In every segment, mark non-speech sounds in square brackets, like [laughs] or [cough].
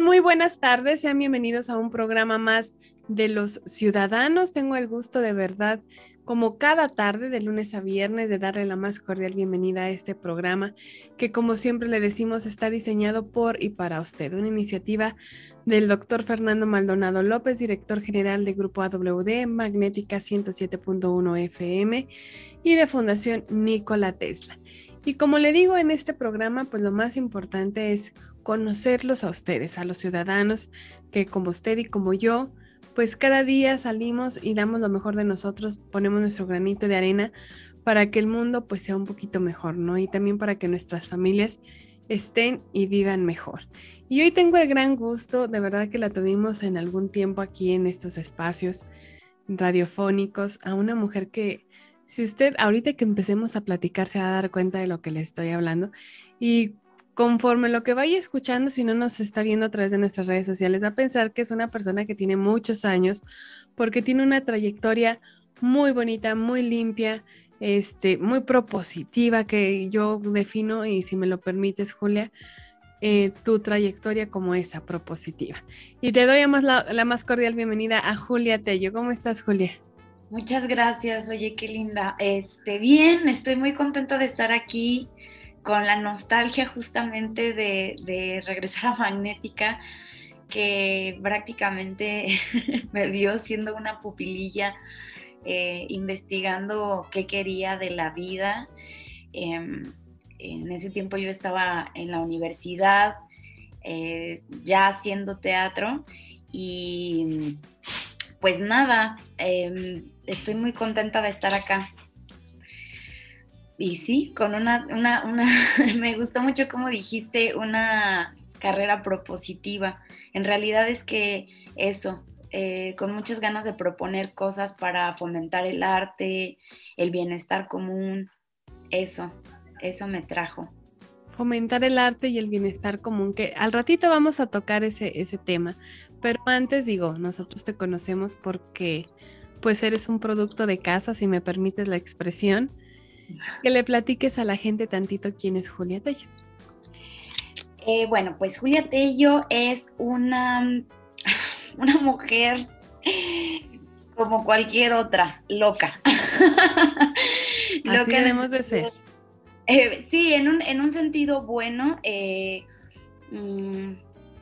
Muy buenas tardes. Sean bienvenidos a un programa más de los ciudadanos. Tengo el gusto de verdad como cada tarde de lunes a viernes, de darle la más cordial bienvenida a este programa que como siempre le decimos está diseñado por y para usted, una iniciativa del doctor Fernando Maldonado López, director general de Grupo AWD, Magnética 107.1 FM y de Fundación Nikola Tesla. Y como le digo en este programa, pues lo más importante es conocerlos a ustedes, a los ciudadanos que como usted y como yo, pues cada día salimos y damos lo mejor de nosotros, ponemos nuestro granito de arena para que el mundo pues sea un poquito mejor, ¿no? Y también para que nuestras familias estén y vivan mejor. Y hoy tengo el gran gusto, de verdad que la tuvimos en algún tiempo aquí en estos espacios radiofónicos, a una mujer que, si usted ahorita que empecemos a platicar se va a dar cuenta de lo que le estoy hablando. Y conforme lo que vaya escuchando, si no nos está viendo a través de nuestras redes sociales, a pensar que es una persona que tiene muchos años, porque tiene una trayectoria muy bonita, muy limpia, este, muy propositiva, que yo defino, y si me lo permites, Julia, eh, tu trayectoria como esa, propositiva. Y te doy más la, la más cordial bienvenida a Julia Tello. ¿Cómo estás, Julia? Muchas gracias, oye, qué linda. Este, bien, estoy muy contenta de estar aquí con la nostalgia justamente de, regresar a Magnética, que prácticamente [laughs] me vio siendo una pupililla eh, investigando qué quería de la vida. Em, en ese tiempo yo estaba en la universidad, eh, ya haciendo teatro y pues nada, em, estoy muy contenta de estar acá y sí, con una, una, una [laughs] me gustó mucho como dijiste, una carrera propositiva. En realidad es que eso, eh, con muchas ganas de proponer cosas para fomentar el arte, el bienestar común, eso, eso me trajo. Fomentar el arte y el bienestar común, que al ratito vamos a tocar ese, ese tema, pero antes digo, nosotros te conocemos porque pues eres un producto de casa, si me permites la expresión, que le platiques a la gente tantito quién es Julia Tello. Eh, bueno, pues Julia Tello es una, [laughs] una mujer como cualquier otra, loca. [laughs] Lo que debemos de ser. Eh, sí, en un, en un, sentido bueno, eh, mm,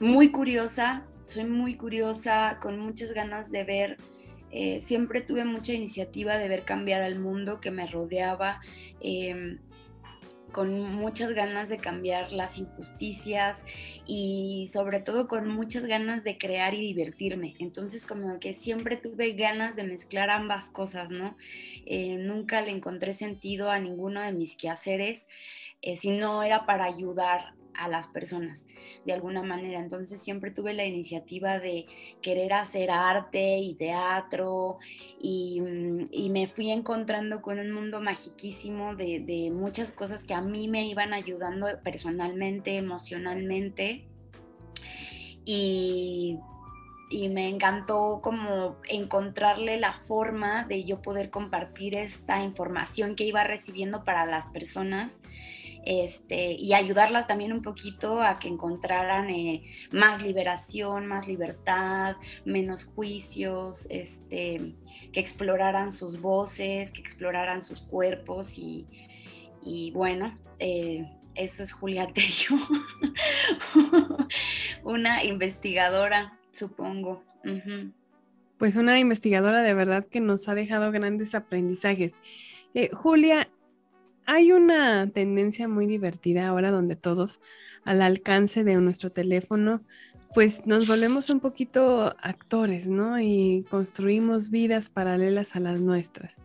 muy curiosa, soy muy curiosa, con muchas ganas de ver eh, siempre tuve mucha iniciativa de ver cambiar al mundo que me rodeaba, em, con muchas ganas de cambiar las injusticias y sobre todo con muchas ganas de crear y divertirme. Entonces como que siempre tuve ganas de mezclar ambas cosas, ¿no? Eh, nunca le encontré sentido a ninguno de mis quehaceres. Eh, si no era para ayudar a las personas de alguna manera. Entonces siempre tuve la iniciativa de querer hacer arte y teatro y, mm, me fui encontrando con un mundo magiquísimo de, muchas cosas que a mí me iban ayudando personalmente, emocionalmente. Y y me encantó como encontrarle la forma de yo poder compartir esta información que iba recibiendo para las personas este, y ayudarlas también un poquito a que encontraran eh, más liberación, más libertad, menos juicios, este, que exploraran sus voces, que exploraran sus cuerpos y, bueno, eh, eso es Julia Tello, [laughs] una investigadora, supongo. Pues una investigadora de verdad que nos ha dejado grandes aprendizajes. Eh, Julia, hay una tendencia muy divertida ahora donde todos al alcance de nuestro teléfono, pues nos volvemos un poquito actores, ¿no? Y construimos vidas paralelas a las nuestras.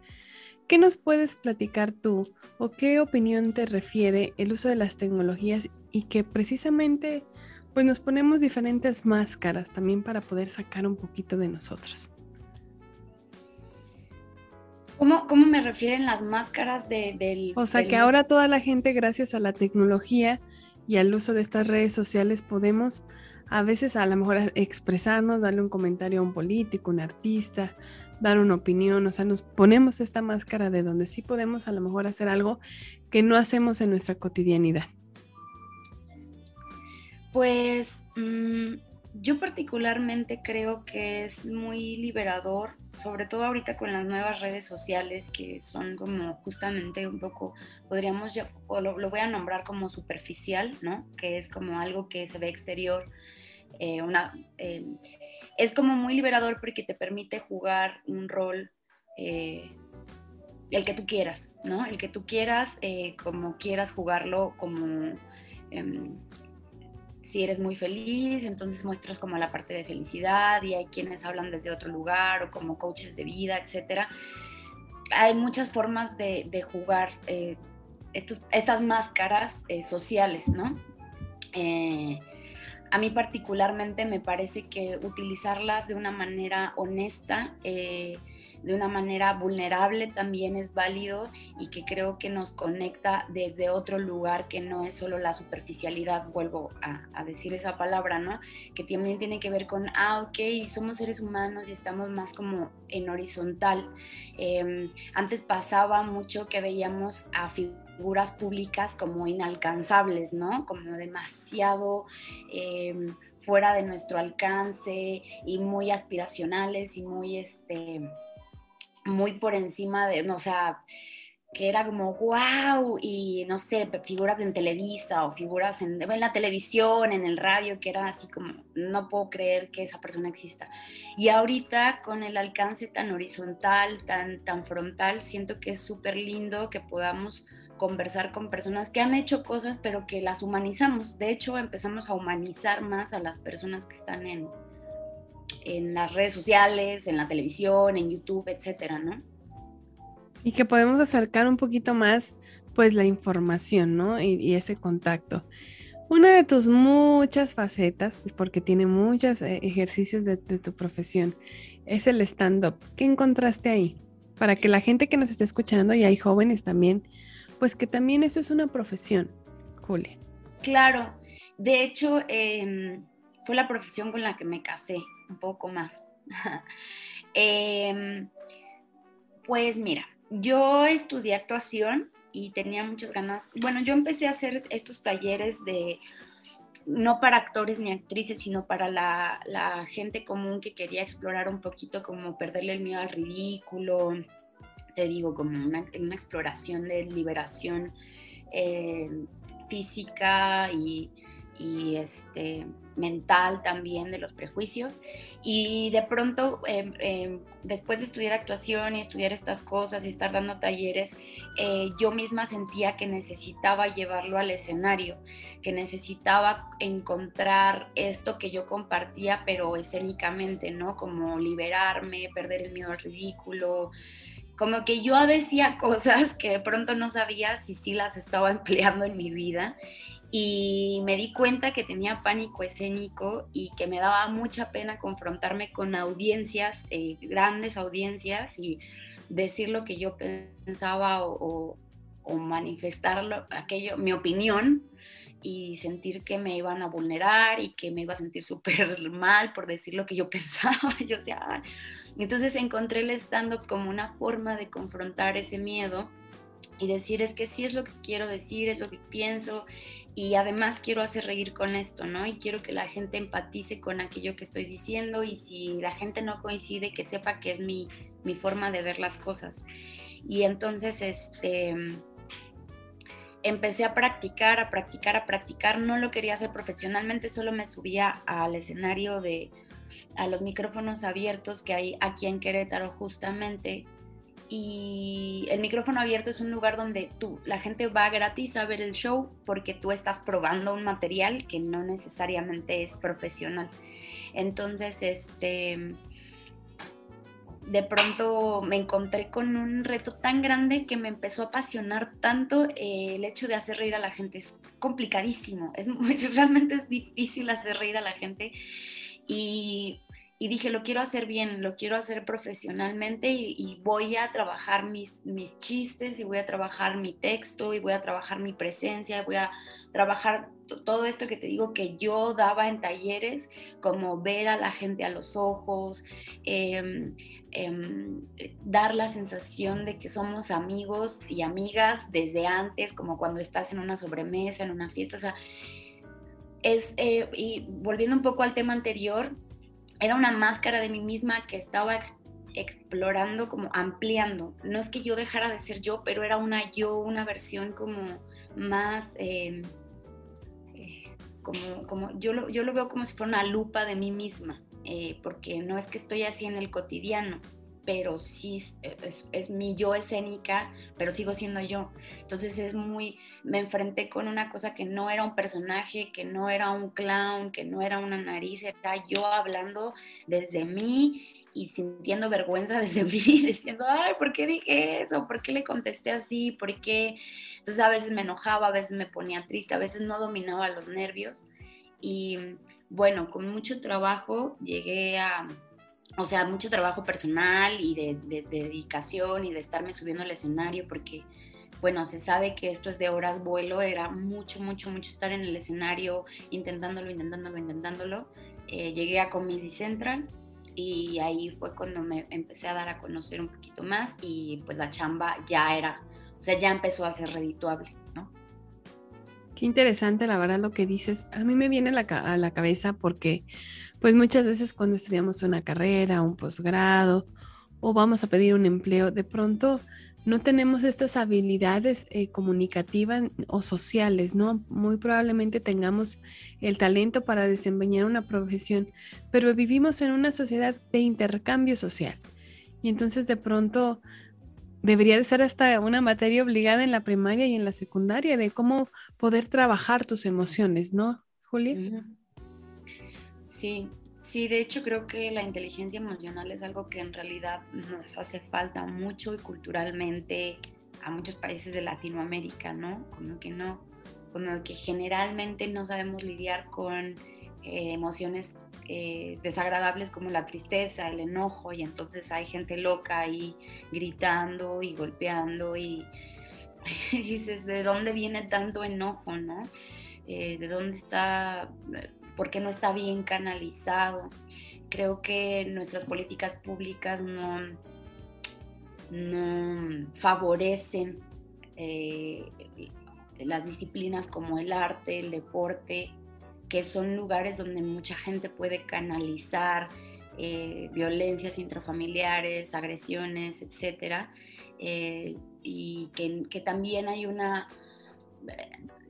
¿Qué nos puedes platicar tú o qué opinión te refiere el uso de las tecnologías y que precisamente pues nos ponemos diferentes máscaras también para poder sacar un poquito de nosotros. ¿Cómo, cómo me refieren las máscaras de, del... O sea que ahora toda la gente, gracias a la tecnología y al uso de estas redes sociales, podemos a veces a lo mejor expresarnos, darle un comentario a un político, un artista, dar una opinión, o sea, nos ponemos esta máscara de donde sí podemos a lo mejor hacer algo que no hacemos en nuestra cotidianidad. Pues mm, yo particularmente creo que es muy liberador, sobre todo ahorita con las nuevas redes sociales que son como justamente un poco, podríamos, o lo, lo voy a nombrar como superficial, ¿no? Que es como algo que se ve exterior eh, una, eh, es como muy liberador porque te permite jugar un rol eh, el que tú quieras, ¿no? El que tú quieras, como quieras jugarlo, como em, si eres muy feliz, entonces muestras como la parte de felicidad y hay quienes hablan desde otro lugar o como coaches de vida, etcétera. Hay muchas formas de, jugar estos, estas máscaras sociales, ¿no? A mí particularmente me parece que utilizarlas de una manera honesta, eh, de una manera vulnerable también es válido y que creo que nos conecta desde otro lugar que no es solo la superficialidad, vuelvo a, decir esa palabra, ¿no? Que también tiene que ver con, ah, ok, somos seres humanos y estamos más como en horizontal. Em, antes pasaba mucho que veíamos a figuras públicas como inalcanzables, ¿no? Como demasiado em, fuera de nuestro alcance y muy aspiracionales y muy, este, muy por encima de, no, o sea, que era como wow y no sé, figuras en Televisa o figuras en, en, la televisión, en el radio, que era así como, no puedo creer que esa persona exista. Y ahorita con el alcance tan horizontal, tan, tan frontal, siento que es súper lindo que podamos conversar con personas que han hecho cosas, pero que las humanizamos. De hecho, empezamos a humanizar más a las personas que están en, en las redes sociales, en la televisión, en YouTube, etcétera, ¿no? Y que podemos acercar un poquito más, pues, la información, ¿no? Y, ese contacto. Una de tus muchas facetas, porque tiene muchos eh, ejercicios de, de, tu profesión, es el stand-up. ¿Qué encontraste ahí? Para que la gente que nos esté escuchando, y hay jóvenes también, pues que también eso es una profesión, Julia. Claro, de hecho em, fue la profesión con la que me casé, un poco más. [laughs] Em, pues mira, yo estudié actuación y tenía muchas ganas, bueno, yo empecé a hacer estos talleres de no para actores ni actrices, sino para la, gente común que quería explorar un poquito como perderle el miedo al ridículo, te digo, como una, exploración de liberación eh, física y, este, mental también de los prejuicios. Y de pronto, em, em, después de estudiar actuación y estudiar estas cosas y estar dando talleres, eh, yo misma sentía que necesitaba llevarlo al escenario, que necesitaba encontrar esto que yo compartía, pero escénicamente, ¿no? Como liberarme, perder el miedo al ridículo, como que yo decía [laughs] cosas que de pronto no sabía si sí las estaba empleando en mi vida y me di cuenta que tenía pánico escénico y que me daba mucha pena confrontarme con audiencias, eh, grandes audiencias y decir lo que yo pensaba o, manifestar aquello, mi opinión y sentir que me iban a vulnerar y que me iba a sentir súper [laughs] mal por decir lo que yo [laughs] pensaba. Yo ya, entonces encontré el stand-up como una forma de confrontar ese miedo y decir es que sí es lo que quiero decir, es lo que pienso y además quiero hacer reír con esto, ¿no? Y quiero que la gente empatice con aquello que estoy diciendo y si la gente no coincide, que sepa que es mi, mi forma de ver las cosas. Y entonces, este, empecé a practicar, a practicar, a practicar. No lo quería hacer profesionalmente, solo me subía al escenario de, a los micrófonos abiertos que hay aquí en Querétaro justamente. Y el micrófono abierto es un lugar donde tú, la gente va gratis a ver el show porque tú estás probando un material que no necesariamente es profesional. Entonces, este, de pronto me encontré con un reto tan grande que me empezó a apasionar tanto eh, el hecho de hacer reír a la gente. Es complicadísimo, es, [laughs] realmente es difícil hacer reír a la gente. Y, dije, lo quiero hacer bien, lo quiero hacer profesionalmente y, voy a trabajar mis, mis chistes y voy a trabajar mi texto y voy a trabajar mi presencia, voy a trabajar todo esto que te digo que yo daba en talleres, como ver a la gente a los ojos, em, em, dar la sensación de que somos amigos y amigas desde antes, como cuando estás en una sobremesa, en una fiesta, o sea, es, eh, y volviendo un poco al tema anterior, era una máscara de mí misma que estaba explorando, como ampliando. No es que yo dejara de ser yo, pero era una yo, una versión como más... Em, como, como yo, lo, yo lo veo como si fuera una lupa de mí misma, eh, porque no es que estoy así en el cotidiano, pero sí es, es, mi yo escénica, pero sigo siendo yo. Entonces es muy, me enfrenté con una cosa que no era un personaje, que no era un clown, que no era una nariz, era yo hablando desde mí y sintiendo vergüenza [laughs] desde mí, diciendo, ay, ¿por qué dije eso? ¿Por qué le contesté así? ¿Por qué? Entonces a veces me enojaba, a veces me ponía triste, a veces no dominaba los nervios. Y bueno, con mucho trabajo llegué a, o sea, mucho trabajo personal y de, dedicación y de estarme subiendo al escenario porque, bueno, se sabe que esto es de horas vuelo, era mucho, mucho, mucho estar en el escenario intentándolo, intentándolo, intentándolo. Eh, llegué a Comedy Central y ahí fue cuando me empecé a dar a conocer un poquito más y pues la chamba ya era o sea, ya empezó a ser redituable, ¿no? Qué interesante, la verdad, lo que dices. A mí me viene la, a la cabeza porque, pues muchas veces cuando estudiamos una carrera, un posgrado o vamos a pedir un empleo, de pronto no tenemos estas habilidades eh, comunicativas o sociales, ¿no? Muy probablemente tengamos el talento para desempeñar una profesión, pero vivimos en una sociedad de intercambio social. Y entonces de pronto debería de ser hasta una materia obligada en la primaria y en la secundaria de cómo poder trabajar tus emociones, ¿no, Julia? Sí, sí, de hecho creo que la inteligencia emocional es algo que en realidad nos hace falta mucho y culturalmente a muchos países de Latinoamérica, ¿no? Como que no, como que generalmente no sabemos lidiar con eh, emociones eh, desagradables como la tristeza, el enojo, y entonces hay gente loca ahí gritando y golpeando y, [laughs] dices, ¿de dónde viene tanto enojo, no? Eh, ¿De dónde está, por qué no está bien canalizado? Creo que nuestras políticas públicas no, favorecen las disciplinas como el arte, el deporte, que son lugares donde mucha gente puede canalizar eh, violencias intrafamiliares, agresiones, etcétera, eh, y que, también hay una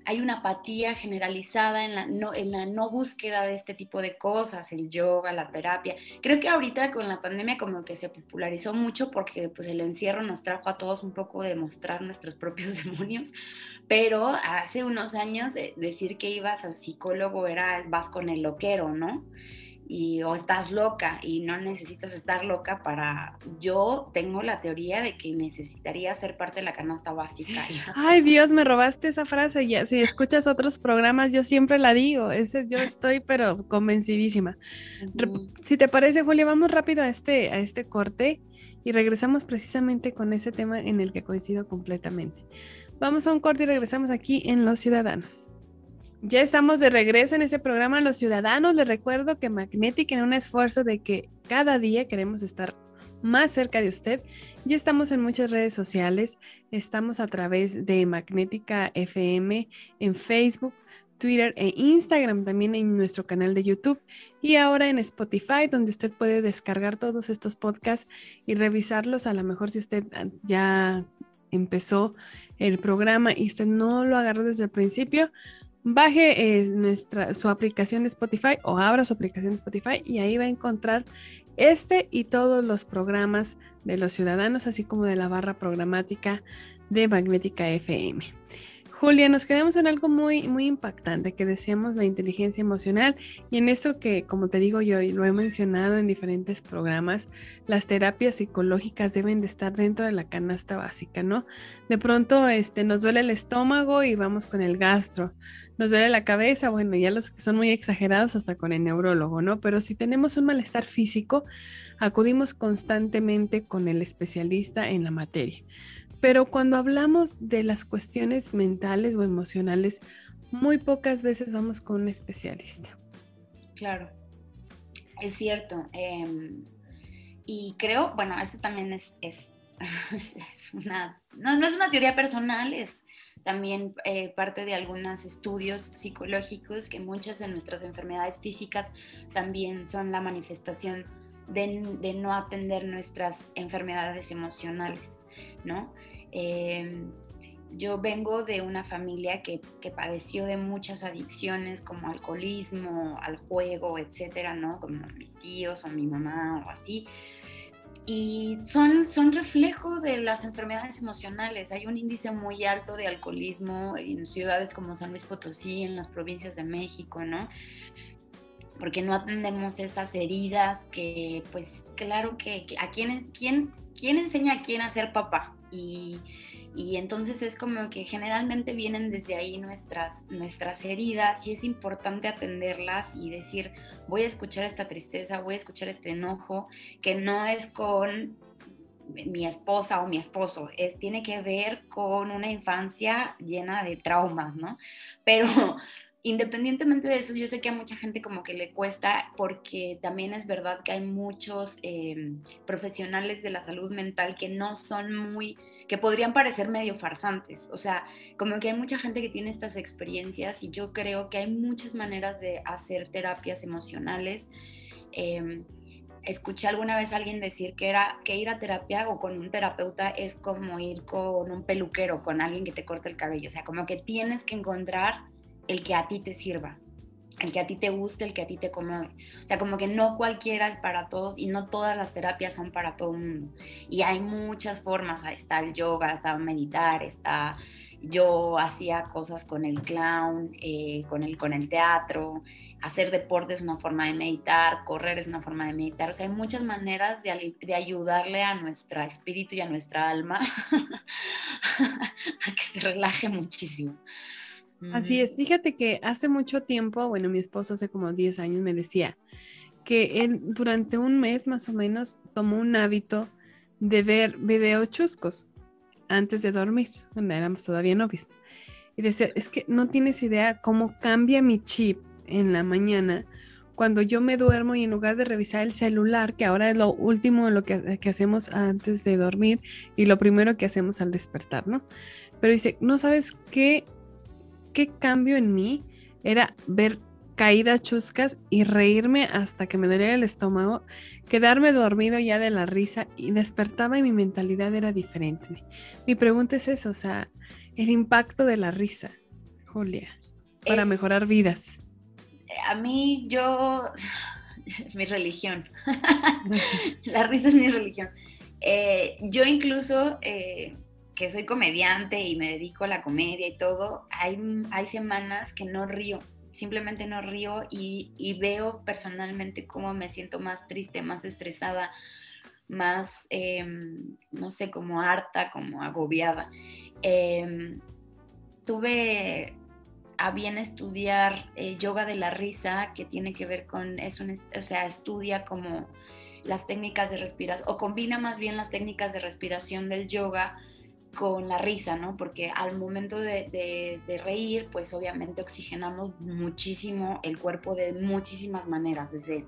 hay una apatía generalizada en la, no, en la no búsqueda de este tipo de cosas, el yoga, la terapia. Creo que ahorita con la pandemia como que se popularizó mucho porque pues el encierro nos trajo a todos un poco de mostrar nuestros [laughs] propios demonios, pero hace unos años eh, decir que ibas al psicólogo era vas con el loquero, ¿no? Y o estás loca y no necesitas estar loca para yo tengo la teoría de que necesitaría ser parte de la canasta básica. [laughs] Ay, Dios, me robaste esa frase. Ya si escuchas otros programas yo siempre la digo, ese yo [laughs] estoy pero convencidísima. Si te parece, Julia, vamos rápido a este a este corte y regresamos precisamente con ese tema en el que coincido completamente. Vamos a un corte y regresamos aquí en Los Ciudadanos. Ya estamos de regreso en este programa Los Ciudadanos. Les recuerdo que Magnetic en un esfuerzo de que cada día queremos estar más cerca de usted. Ya estamos en muchas redes sociales. Estamos a través de Magnética FM en Facebook, Twitter e Instagram, también en nuestro canal de YouTube y ahora en Spotify, donde usted puede descargar todos estos podcasts y revisarlos. A lo mejor si usted ya empezó el programa y usted no lo agarró desde el principio, baje eh, nuestra, su aplicación de Spotify o abra su aplicación de Spotify y ahí va a encontrar este y todos los programas de los ciudadanos, así como de la barra programática de Magnética FM. Julia, nos quedamos en algo muy, muy impactante que decíamos la inteligencia emocional y en eso que, como te digo yo, y lo he mencionado en diferentes programas, las terapias psicológicas deben de estar dentro de la canasta básica, ¿no? De pronto este, nos duele el estómago y vamos con el gastro, nos duele la cabeza, bueno, ya los que son muy exagerados hasta con el neurólogo, ¿no? Pero si tenemos un malestar físico, acudimos constantemente con el especialista en la materia. Pero cuando hablamos de las cuestiones mentales o emocionales, muy pocas veces vamos con un especialista. Claro, es cierto. Em, y creo, bueno, eso también [laughs] es, es, una, no, no, es una teoría personal, es también eh, parte de algunos estudios psicológicos que muchas de nuestras enfermedades físicas también son la manifestación de, de no atender nuestras enfermedades emocionales, ¿no? Em, yo vengo de una familia que, padeció de muchas adicciones como alcoholismo, al juego, etcétera, ¿no? Como mis tíos o mi mamá o así. Y son, son reflejo de las enfermedades emocionales. Hay un índice muy alto de alcoholismo en ciudades como San Luis Potosí, en las provincias de México, ¿no? Porque no atendemos esas heridas que, pues, claro que, a quién, quién, quién enseña a quién a ser papá, y, entonces es como que generalmente vienen desde ahí nuestras, nuestras heridas y es importante atenderlas y decir, voy a escuchar esta tristeza, voy a escuchar este enojo, que no es con mi esposa o mi esposo, tiene que ver con una infancia llena de traumas, ¿no? Pero independientemente de eso, yo sé que a mucha gente como que le cuesta porque también es verdad que hay muchos em, profesionales de la salud mental que no son muy, que podrían parecer medio farsantes. O sea, como que hay mucha gente que tiene estas experiencias y yo creo que hay muchas maneras de hacer terapias emocionales. Em, escuché alguna vez alguien decir que era que ir a terapia o con un terapeuta es como ir con un peluquero, con alguien que te corte el cabello. O sea, como que tienes que encontrar el que a ti te sirva, el que a ti te guste, el que a ti te acomode. O sea, como que no cualquiera es para todos y no todas las terapias son para todo el mundo. Y hay muchas formas, está el yoga, está meditar, está... Yo hacía cosas con el clown, eh, con, el, con el teatro, hacer deporte es una forma de meditar, correr es una forma de meditar. O sea, hay muchas maneras de, de ayudarle a nuestro espíritu y a nuestra alma [laughs] a que se relaje muchísimo. Así es, fíjate que hace mucho tiempo, bueno, mi esposo hace como 10 años me decía que él durante un mes más o menos tomó un hábito de ver videos chuscos antes de dormir, cuando éramos todavía novios. Y decía, es que no tienes idea cómo cambia mi chip en la mañana cuando yo me duermo y en lugar de revisar el celular, que ahora es lo último lo que, que, hacemos antes de dormir y lo primero que hacemos al despertar, ¿no? Pero dice, no sabes qué qué cambio en mí era ver caídas chuscas y reírme hasta que me dolía el estómago, quedarme dormido ya de la risa y despertaba y mi mentalidad era diferente. Mi pregunta es eso, o sea, el impacto de la risa, Julia, para mejorar vidas. A mí yo, [laughs] mi religión, [laughs] la risa es mi religión. Eh, yo incluso eh, que soy comediante y me dedico a la comedia y todo, hay, hay semanas que no río, simplemente no río y, veo personalmente cómo me siento más triste, más estresada, más, em, no sé, como harta, como agobiada. Em, tuve a bien estudiar yoga de la risa, que tiene que ver con, eso, o sea, estudia como las técnicas de respiración, o combina más bien las técnicas de respiración del yoga con la risa, ¿no? Porque al momento de, reír, pues obviamente oxigenamos muchísimo el cuerpo de muchísimas maneras, desde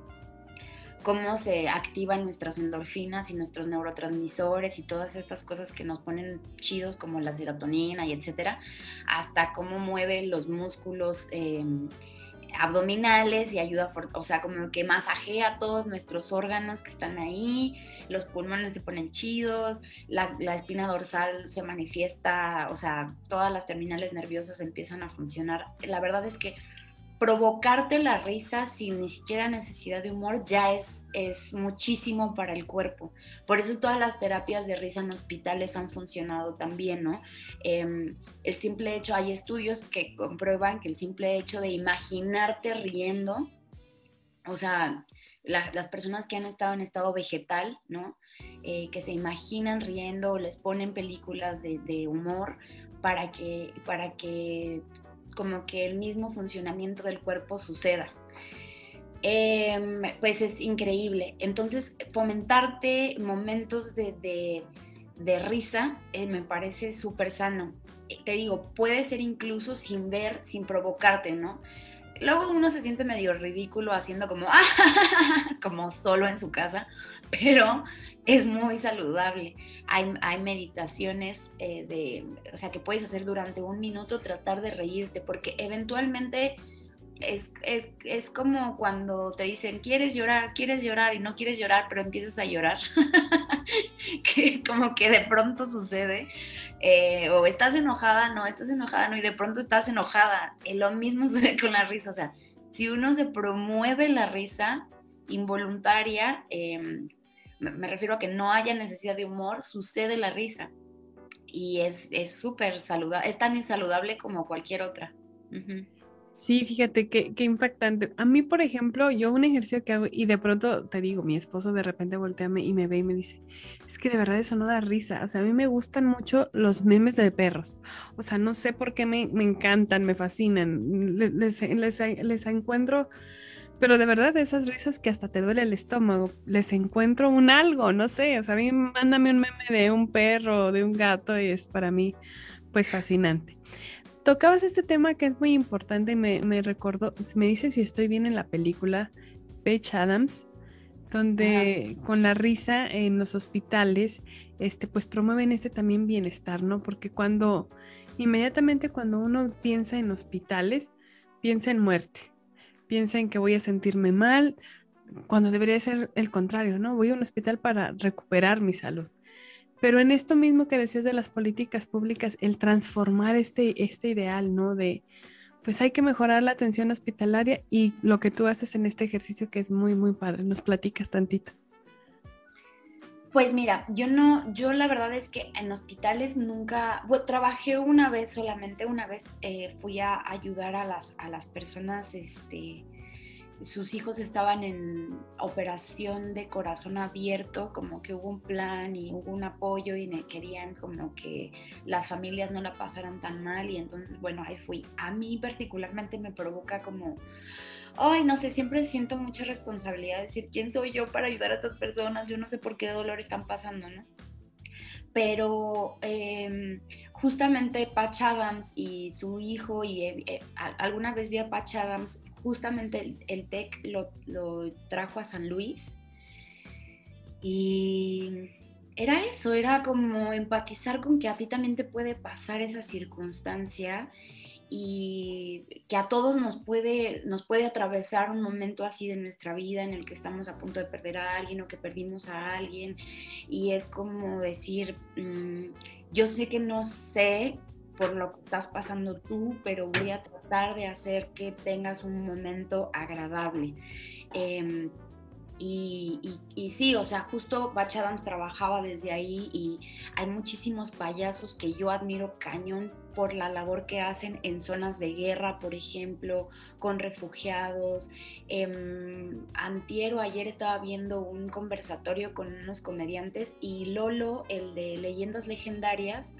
cómo se activan nuestras endorfinas y nuestros neurotransmisores y todas estas cosas que nos ponen chidos como la serotonina y etcétera, hasta cómo mueve los músculos. Em, abdominales y ayuda, o sea, como que masajea todos nuestros órganos que están ahí, los pulmones se ponen chidos, la, espina dorsal se manifiesta, o sea, todas las terminales nerviosas empiezan a funcionar. La verdad es que provocarte la risa sin ni siquiera necesidad de humor ya es, es muchísimo para el cuerpo. Por eso todas las terapias de risa en hospitales han funcionado también, ¿no? Em, el simple hecho, hay estudios que comprueban que el simple hecho de imaginarte riendo, o sea, las personas que han estado en estado vegetal, ¿no? Eh, que se imaginan riendo, les ponen películas de, de humor para que, para que como que el mismo funcionamiento del cuerpo suceda. Em, pues es increíble. Entonces, fomentarte momentos de, risa eh, me parece súper sano. Eh, te digo, puede ser incluso sin ver, sin provocarte, ¿no? Luego uno se siente medio ridículo haciendo como, [laughs] como solo en su casa, pero es muy saludable. Hay, hay meditaciones eh, de, o sea, que puedes hacer durante un minuto, tratar de reírte, porque eventualmente es, es, es, como cuando te dicen, quieres llorar, quieres llorar y no quieres llorar, pero empiezas a llorar, [laughs] que como que de pronto sucede, eh, o estás enojada, no, estás enojada, no, y de pronto estás enojada. Lo mismo [laughs] sucede con la risa, o sea, si uno se promueve la risa involuntaria, eh, me refiero a que no haya necesidad de humor, sucede la risa. Y es súper saludable, es tan insaludable como cualquier otra. Sí, fíjate qué, qué impactante. A mí, por ejemplo, yo un ejercicio que hago y de pronto te digo, mi esposo de repente voltea y me ve y me dice, es que de verdad eso no da risa. O sea, a mí me gustan mucho los memes de perros. O sea, no sé por qué me, me encantan, me fascinan. Les, les, les encuentro pero de verdad, esas risas que hasta te duele el estómago, les encuentro un algo, no sé, o sea, a mí mándame un meme de un perro o de un gato y es para mí pues fascinante. Tocabas este tema que es muy importante y me, me recordó, me dice si estoy bien en la película Page Adams, donde con la risa en los hospitales, este, pues promueven este también bienestar, ¿no? Porque cuando, inmediatamente cuando uno piensa en hospitales, piensa en muerte piensa en que voy a sentirme mal, cuando debería ser el contrario, ¿no? Voy a un hospital para recuperar mi salud. Pero en esto mismo que decías de las políticas públicas, el transformar este, este ideal, ¿no? De, pues hay que mejorar la atención hospitalaria y lo que tú haces en este ejercicio que es muy, muy padre. Nos platicas tantito. Pues mira, yo no, yo la verdad es que en hospitales nunca, bueno, trabajé una vez, solamente una vez eh, fui a ayudar a las, a las personas, este, sus hijos estaban en operación de corazón abierto, como que hubo un plan y hubo un apoyo y querían como que las familias no la pasaran tan mal y entonces, bueno, ahí fui. A mí particularmente me provoca como ay, no sé, siempre siento mucha responsabilidad de decir, ¿quién soy yo para ayudar a estas personas? Yo no sé por qué dolor están pasando, ¿no? Pero em, justamente Patch Adams y su hijo, y eh, eh, alguna vez vi a Patch Adams, justamente el, TEC lo, lo trajo a San Luis. Y era eso, era como empatizar con que a ti también te puede pasar esa circunstancia y que a todos nos puede, nos puede atravesar un momento así de nuestra vida en el que estamos a punto de perder a alguien o que perdimos a alguien y es como decir, mm, yo sé que no sé por lo que estás pasando tú, pero voy a tratar de hacer que tengas un momento agradable. Em, y, sí, o sea, justo Bach Adams trabajaba desde ahí y hay muchísimos payasos que yo admiro cañón por la labor que hacen en zonas de guerra, por ejemplo, con refugiados. Eh, antiero, ayer estaba viendo un conversatorio con unos comediantes y Lolo, el de Leyendas Legendarias,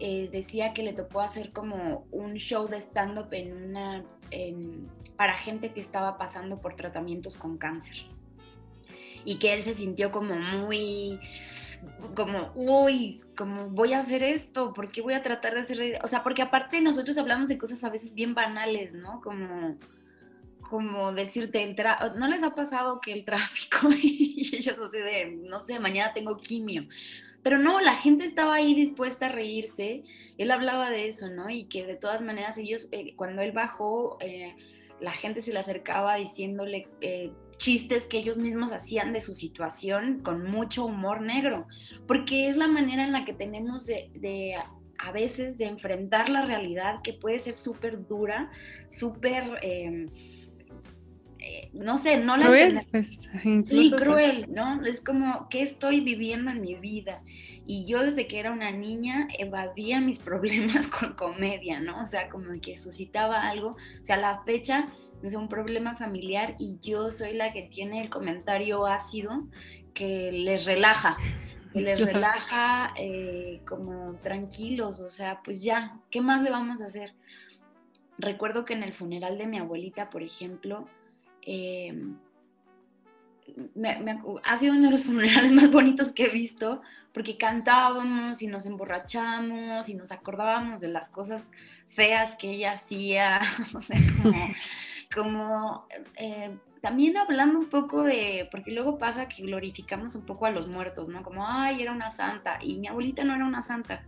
eh, decía que le tocó hacer como un show de stand-up para gente que estaba pasando por tratamientos con cáncer y que él se sintió como muy, como, uy, como voy a hacer esto, ¿por qué voy a tratar de hacer, o sea, porque aparte nosotros hablamos de cosas a veces bien banales, ¿no? Como, como decirte, el ¿no les ha pasado que el tráfico [laughs] y ellos así de, no sé, mañana tengo quimio? Pero no, la gente estaba ahí dispuesta a reírse, él hablaba de eso, ¿no? Y que de todas maneras ellos, eh, cuando él bajó, eh, la gente se le acercaba diciéndole eh, chistes que ellos mismos hacían de su situación con mucho humor negro, porque es la manera en la que tenemos de, a veces de enfrentar la realidad que puede ser súper dura, súper... Em, eh, no sé, no la cruel, pues, sí, cruel, ¿no? Es como, ¿qué estoy viviendo en mi vida? Y yo desde que era una niña evadía mis [laughs] problemas con comedia, ¿no? O sea, como que suscitaba algo, o sea, la fecha es un problema familiar y yo soy la que tiene el comentario ácido que les relaja, que les [laughs] relaja eh, como tranquilos, o sea, pues ya, ¿qué más le vamos a hacer? Recuerdo que en el funeral de mi abuelita, por ejemplo, eh, ha sido uno de los [laughs] funerales más bonitos que he visto, porque cantábamos y nos emborrachamos y nos acordábamos de las cosas feas que ella hacía, [laughs] o sea, como, eh, también hablando un poco de, porque luego pasa que glorificamos un poco a los muertos, ¿no? Como, ay, era una santa, y mi abuelita no era una santa,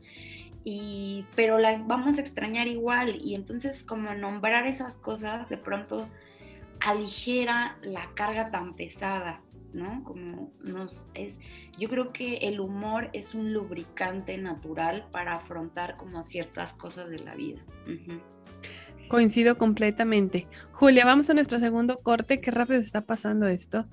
y, pero la vamos a extrañar igual, y entonces como nombrar esas cosas de pronto aligera la carga tan pesada, ¿no? Como nos es, yo creo que el humor es un lubricante natural para afrontar como ciertas cosas de la vida. Coincido completamente. Julia, vamos a nuestro segundo corte. Qué rápido está pasando esto.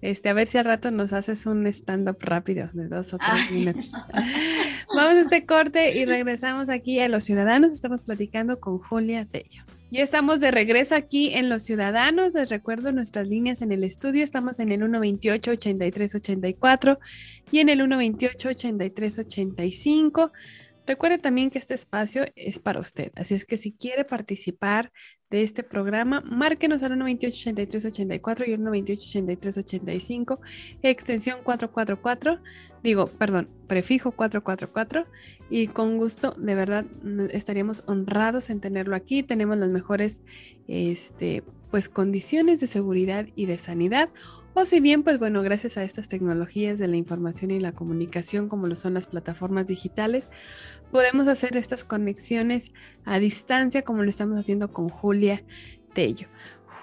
Este, a ver si al rato nos haces un stand-up rápido de dos o tres minutos. [laughs] vamos a este corte y regresamos aquí a Los Ciudadanos. Estamos platicando con Julia Tello. Ya estamos de regreso aquí en Los Ciudadanos. Les recuerdo nuestras líneas en el estudio. Estamos en el 128-8384 y en el 128-8385. Recuerde también que este espacio es para usted, así es que si quiere participar de este programa, márquenos al 128-8384 y al 128-8385, extensión 444, digo, perdón, prefijo 444 y con gusto, de verdad, estaríamos honrados en tenerlo aquí. Tenemos las mejores, este, pues, condiciones de seguridad y de sanidad. O si bien, pues bueno, gracias a estas tecnologías de la información y la comunicación, como lo son las plataformas digitales, podemos hacer estas conexiones a distancia como lo estamos haciendo con Julia Tello.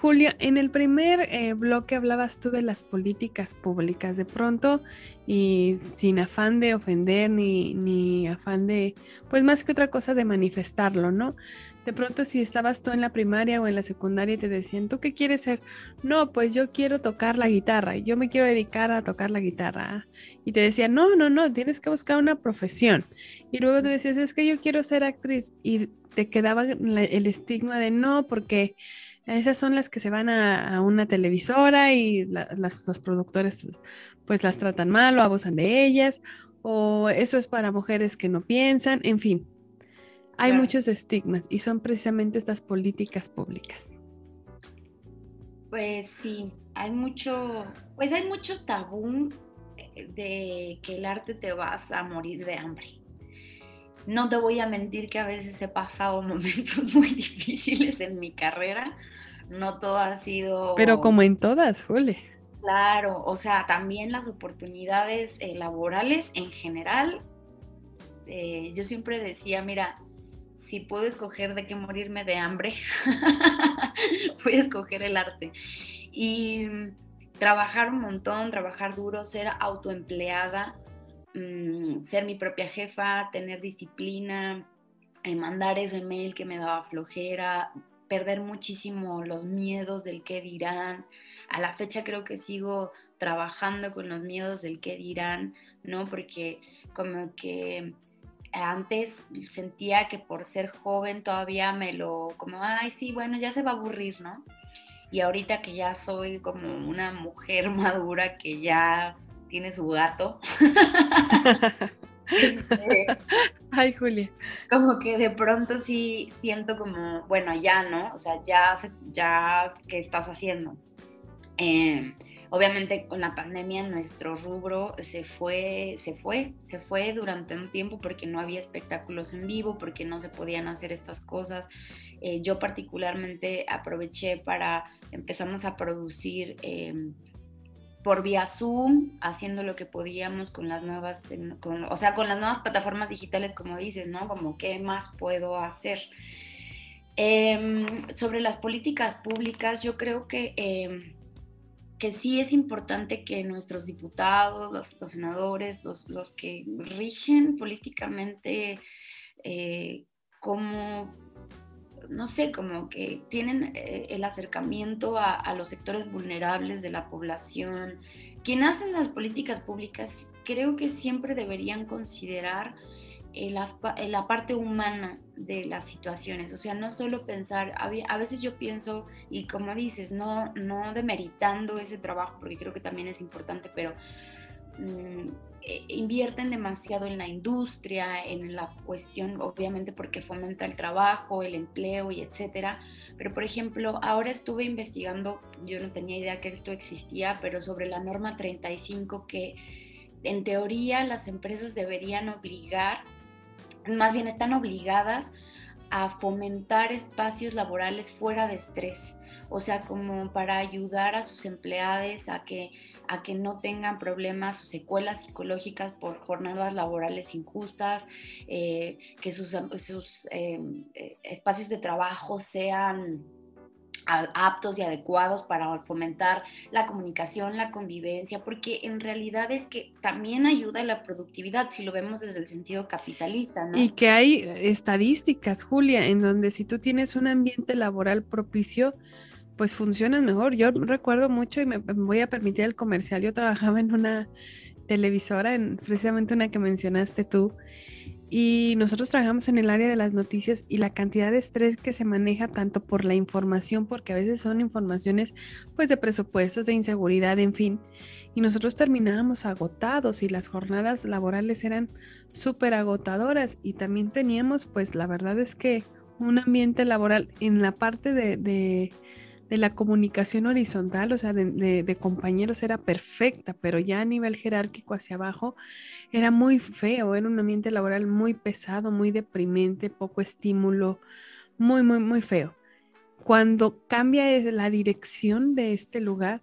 Julia, en el primer eh, bloque hablabas tú de las políticas públicas. De pronto y sin afán de ofender ni, ni afán de, pues más que otra cosa de manifestarlo, ¿no? De pronto si estabas tú en la primaria o en la secundaria y te decían, ¿tú qué quieres ser? No, pues yo quiero tocar la guitarra, yo me quiero dedicar a tocar la guitarra. Y te decían, no, no, no, tienes que buscar una profesión. Y luego te decías, es que yo quiero ser actriz y te quedaba el estigma de no, porque esas son las que se van a, una televisora y los productores pues las tratan mal o abusan de ellas, o eso es para mujeres que no piensan, en fin. Hay muchos estigmas y son precisamente estas políticas públicas. Pues sí, hay mucho, pues hay mucho tabú eh, de que el arte te vas a morir de hambre. No te voy a mentir que a veces he pasado [laughs] momentos muy difíciles en mi carrera. No todo ha sido... Pero como en todas, Jule. Claro, o sea, también las oportunidades eh, laborales en general. Eh, yo siempre decía, mira, si puedo escoger de qué morirme de hambre, [laughs] voy a escoger el arte. Y trabajar un montón, trabajar duro, ser autoempleada, mm, ser mi propia jefa, tener disciplina, eh, mandar ese mail que me daba flojera, perder muchísimo los miedos del qué dirán, a la fecha creo que sigo trabajando con los miedos del qué dirán, ¿no? Porque como que antes sentía que por ser joven todavía me lo, como, ay, sí, bueno, ya se va a aburrir, ¿no? Y ahorita que ya soy como una mujer [laughs] madura que ya tiene su gato. [laughs] Este, ay, Julia. Como que de pronto sí siento como, bueno, ya, ¿no? O sea, ya, ya, ¿qué estás haciendo? Eh, obviamente con la pandemia nuestro rubro se fue, se fue, se fue durante un tiempo porque no había espectáculos en vivo, porque no se podían hacer estas cosas. Eh, yo particularmente aproveché para empezamos a producir em, por vía Zoom, haciendo lo que podíamos con las nuevas, o sea, con las nuevas plataformas digitales, como dices, ¿no? Como qué más puedo hacer. Em, sobre las políticas públicas, yo creo que em, que sí es importante que nuestros diputados, los, senadores, los, que rigen políticamente eh, como, no sé, como que tienen eh, el acercamiento a, los sectores vulnerables de la población. Quien hacen las políticas públicas creo que siempre deberían considerar la parte humana de las situaciones, o sea, no solo pensar, a veces yo pienso, y como dices, no, no demeritando ese trabajo, porque creo que también es importante, pero mm, eh, invierten demasiado en la industria, en la cuestión, obviamente porque fomenta el trabajo, el empleo y etcétera. Pero por ejemplo, ahora estuve investigando, yo no tenía idea que esto existía, pero sobre la norma 35 que en teoría las empresas deberían obligar más bien están obligadas a fomentar espacios laborales fuera de estrés, o sea, como para ayudar a sus empleados a que, a que no tengan problemas o secuelas psicológicas por jornadas laborales injustas, eh, que sus, sus eh, espacios de trabajo sean aptos y adecuados para fomentar la comunicación, la convivencia, porque en realidad es que también ayuda a la productividad si lo vemos desde el sentido capitalista. Y que hay estadísticas, Julia, en donde si tú tienes un ambiente laboral propicio, pues funcionan mejor. Yo recuerdo mucho y me voy a permitir el comercial, yo trabajaba en una televisora, en precisamente una que mencionaste tú, y nosotros trabajamos en el área de las noticias y la cantidad de estrés que se maneja tanto por la información, porque a veces son informaciones pues de presupuestos, de inseguridad, en fin. Y nosotros terminábamos agotados y las jornadas laborales eran súper agotadoras y también teníamos pues la verdad es que un ambiente laboral en la parte de, de de la comunicación horizontal, o sea, de, compañeros era perfecta, pero ya a nivel jerárquico hacia abajo era muy feo, era un ambiente laboral muy pesado, muy deprimente, poco estímulo, muy, muy, muy feo. Cuando cambia la dirección de este lugar,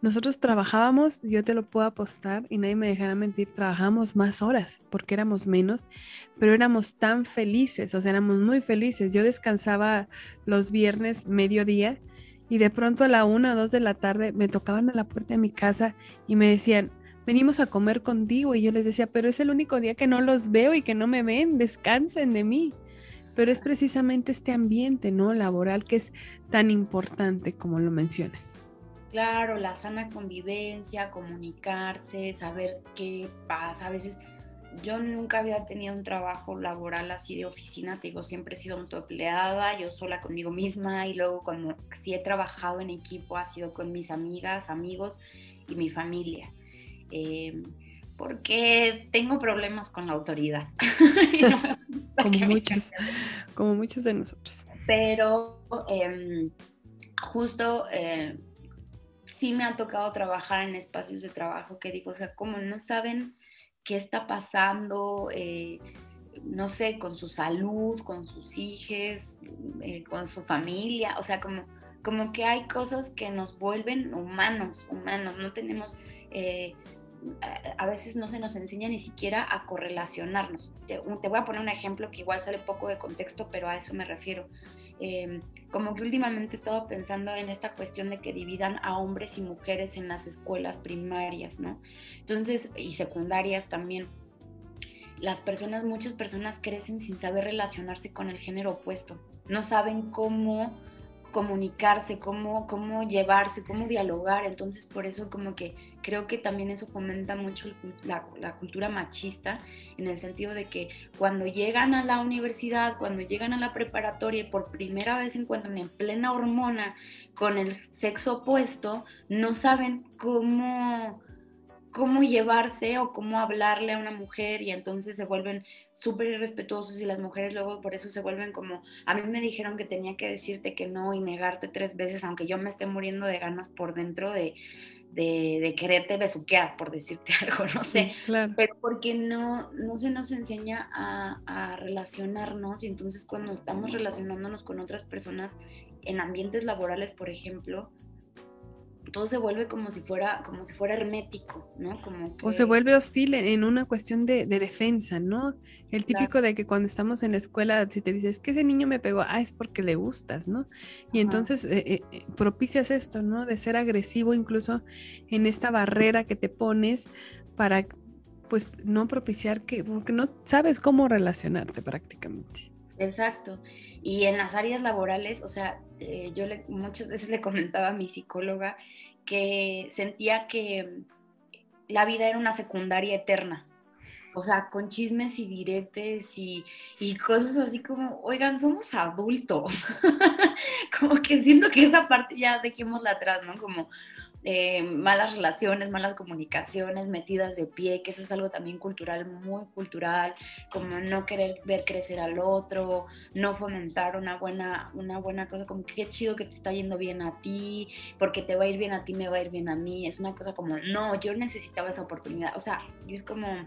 nosotros trabajábamos, yo te lo puedo apostar y nadie me dejará mentir, trabajábamos más horas porque éramos menos, pero éramos tan felices, o sea, éramos muy felices. Yo descansaba los viernes mediodía y de pronto a la una o dos de la tarde me tocaban a la puerta de mi casa y me decían, venimos a comer contigo. Y yo les decía, pero es el único día que no los veo y que no me ven, descansen de mí. Pero es precisamente este ambiente, ¿no? Laboral que es tan importante como lo mencionas. Claro, la sana convivencia, comunicarse, saber qué pasa. A veces yo nunca había tenido un trabajo laboral así de oficina, te digo, siempre he sido autoempleada, yo sola conmigo misma y luego como si he trabajado en equipo ha sido con mis amigas, amigos y mi familia. Em, porque tengo problemas con la autoridad. [laughs] [laughs] como, muchos, como muchos de nosotros. Pero em, justo eh, sí me ha tocado trabajar en espacios de trabajo que digo, o sea, como no saben qué está pasando, eh, no sé, con su salud, con sus hijos, eh, con su familia, o sea, como, como que hay cosas que nos vuelven humanos, humanos, no tenemos, eh, a veces no se nos enseña ni siquiera a correlacionarnos. Te, voy a poner un ejemplo que igual sale poco de contexto, pero a eso me refiero. Em, como que últimamente he estado pensando en esta cuestión de que dividan a hombres y mujeres en las escuelas primarias, ¿no? Entonces, y secundarias también. Las personas, muchas personas crecen sin saber relacionarse con el género opuesto. No saben cómo comunicarse, cómo, cómo llevarse, cómo dialogar. Entonces, por eso como que creo que también eso fomenta mucho la, cultura machista, en el sentido de que cuando llegan a la universidad, cuando llegan a la preparatoria y por primera vez se encuentran en plena hormona con el sexo opuesto, no saben cómo cómo llevarse o cómo hablarle a una mujer y entonces se vuelven súper irrespetuosos y las mujeres luego por eso se vuelven como, a mí me dijeron que tenía que decirte que no y negarte tres veces, aunque yo me esté muriendo de ganas por dentro de, de, quererte besuquear, por decirte [laughs] algo, no sé, pero porque no, no se nos enseña a, a relacionarnos y entonces cuando estamos relacionándonos con otras personas en ambientes laborales, por ejemplo, todo se vuelve como si fuera, como si fuera hermético, ¿no? Como O se vuelve hostil en una cuestión de, defensa, ¿no? El típico de que cuando estamos en la escuela, si te dices que ese niño me pegó, ah, es porque le gustas, ¿no? Y entonces eh, eh, eh, propicias esto, ¿no? De ser agresivo incluso en esta barrera que te pones para pues no propiciar que, porque no sabes cómo relacionarte prácticamente. Exacto. Y en las áreas laborales, o sea, eh, yo le, muchas veces le comentaba a mi psicóloga que sentía que la vida era una secundaria eterna. O sea, con chismes y diretes y, y cosas así como, oigan, somos adultos. [laughs] como que siento que esa parte ya dejémosla atrás, ¿no? Como, eh, malas relaciones, malas comunicaciones, metidas de pie, que eso es algo también cultural, muy cultural, como no querer ver crecer al otro, no fomentar una buena, una buena cosa, como qué chido que te está yendo bien a ti, porque te va a ir bien a ti, me va a ir bien a mí, es una cosa como, no, yo necesitaba esa oportunidad, o sea, es como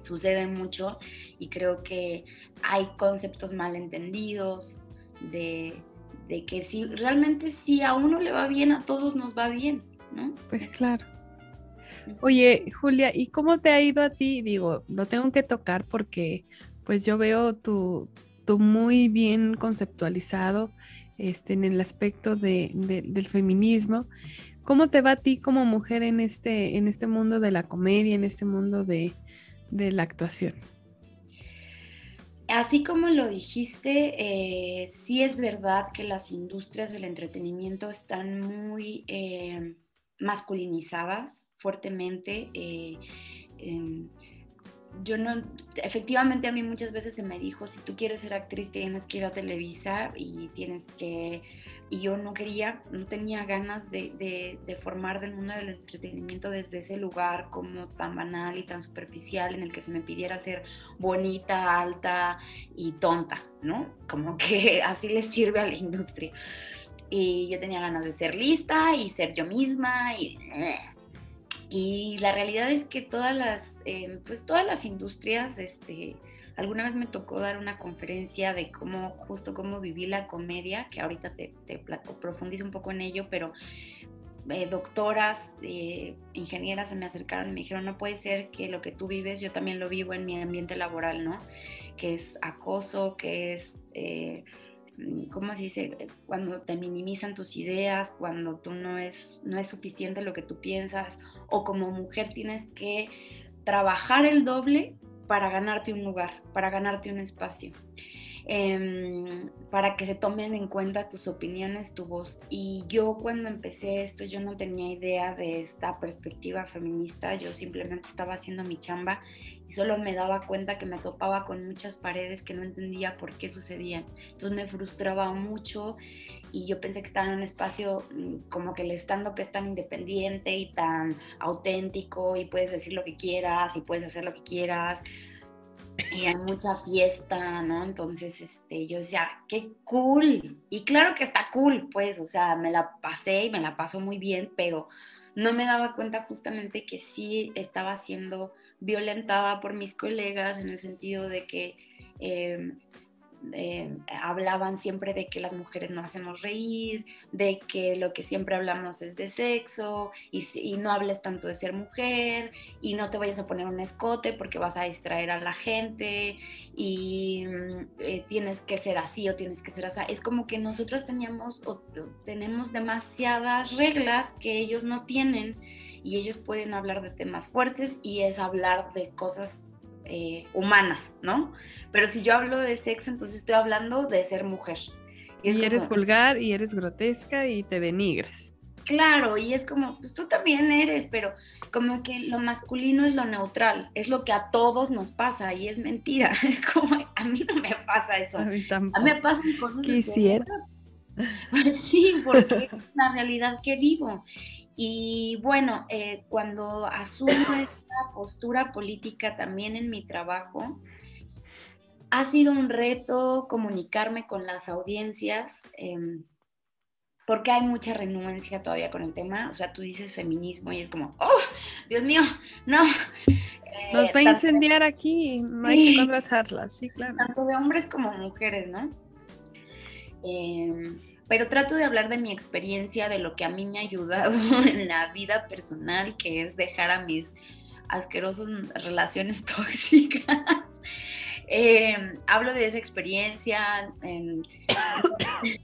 sucede mucho y creo que hay conceptos mal entendidos de, de que si realmente si a uno le va bien, a todos nos va bien. Pues claro. Oye, Julia, ¿y cómo te ha ido a ti? Digo, lo tengo que tocar porque pues yo veo tu, tu muy bien conceptualizado este, en el aspecto de, del feminismo. ¿Cómo te va a ti como mujer en este, en este mundo de la comedia, en este mundo de, la actuación? Así como lo dijiste, eh, sí es verdad que las industrias del entretenimiento están muy eh, masculinizadas fuertemente. Eh, em, yo no, efectivamente a mí muchas veces se me dijo, si tú quieres ser actriz tienes que ir a Televisa y tienes que, y yo no quería, no tenía ganas de, de, formar del mundo del entretenimiento desde ese lugar como tan banal y tan superficial en el que se me pidiera ser bonita, alta y tonta, ¿no? Como que [laughs] así le sirve a la industria y yo tenía ganas de ser lista y ser yo misma y, y la realidad es que todas las, eh, pues todas las industrias, este, alguna vez me tocó dar una conferencia de cómo, justo cómo viví la comedia, que ahorita te, te profundizo un poco en ello, pero eh, doctoras, eh, ingenieras se me acercaron y me dijeron, no puede ser que lo que tú vives, yo también lo vivo en mi ambiente laboral, ¿no? Que es acoso, que es... ¿cómo se dice? Cuando te minimizan tus ideas, cuando tú no es, no es suficiente lo que tú piensas, o como mujer tienes que trabajar el doble para ganarte un lugar, para ganarte un espacio. Em, para que se tomen en cuenta tus opiniones, tu voz. Y yo cuando empecé esto, yo no tenía idea de esta perspectiva feminista, yo simplemente estaba haciendo mi chamba y solo me daba cuenta que me topaba con muchas paredes que no entendía por qué sucedían. Entonces me frustraba mucho y yo pensé que estaba en un espacio mm, como que el estando que es tan independiente y tan auténtico y puedes decir lo que quieras y puedes hacer lo que quieras y hay mucha fiesta, ¿no? Entonces, este, yo decía, qué cool. Y claro que está cool, pues, o sea, me la pasé y me la pasó muy bien, pero no me daba cuenta justamente que sí estaba siendo violentada por mis colegas en el sentido de que em, eh, hablaban siempre de que las mujeres no hacemos reír, de que lo que siempre hablamos es de sexo y, no hables tanto de ser mujer y no te vayas a poner un escote porque vas a distraer a la gente y mm, eh, tienes que ser así o tienes que ser así. Es como que nosotros teníamos o tenemos demasiadas reglas que ellos no tienen y ellos pueden hablar de temas fuertes y es hablar de cosas eh, humanas, ¿no? Pero si yo hablo de sexo, entonces estoy hablando de ser mujer. Y, eres vulgar y eres grotesca y te denigres. Claro, y es como, pues tú también eres, pero como que lo masculino es lo neutral, es lo que a todos nos pasa y es mentira. [laughs] Es como, a mí no me pasa eso. A mí tampoco. A mí me pasan cosas Quisiera. [laughs] sí, porque es la realidad que vivo. Y bueno, eh, cuando asumo esta postura política también en mi trabajo, ha sido un reto comunicarme con las audiencias, em, porque hay mucha renuencia todavía con el tema. O sea, tú dices feminismo y es como, oh, Dios mío, no. Nos va a eh, incendiar aquí, no hay que contratarla, sí, claro. Tanto de hombres como mujeres, ¿no? Em, pero trato de hablar de mi experiencia, de lo que a mí me ha ayudado [laughs] en la vida personal, que es dejar a mis asquerosas relaciones [laughs] tóxicas Em, hablo de esa experiencia. [coughs]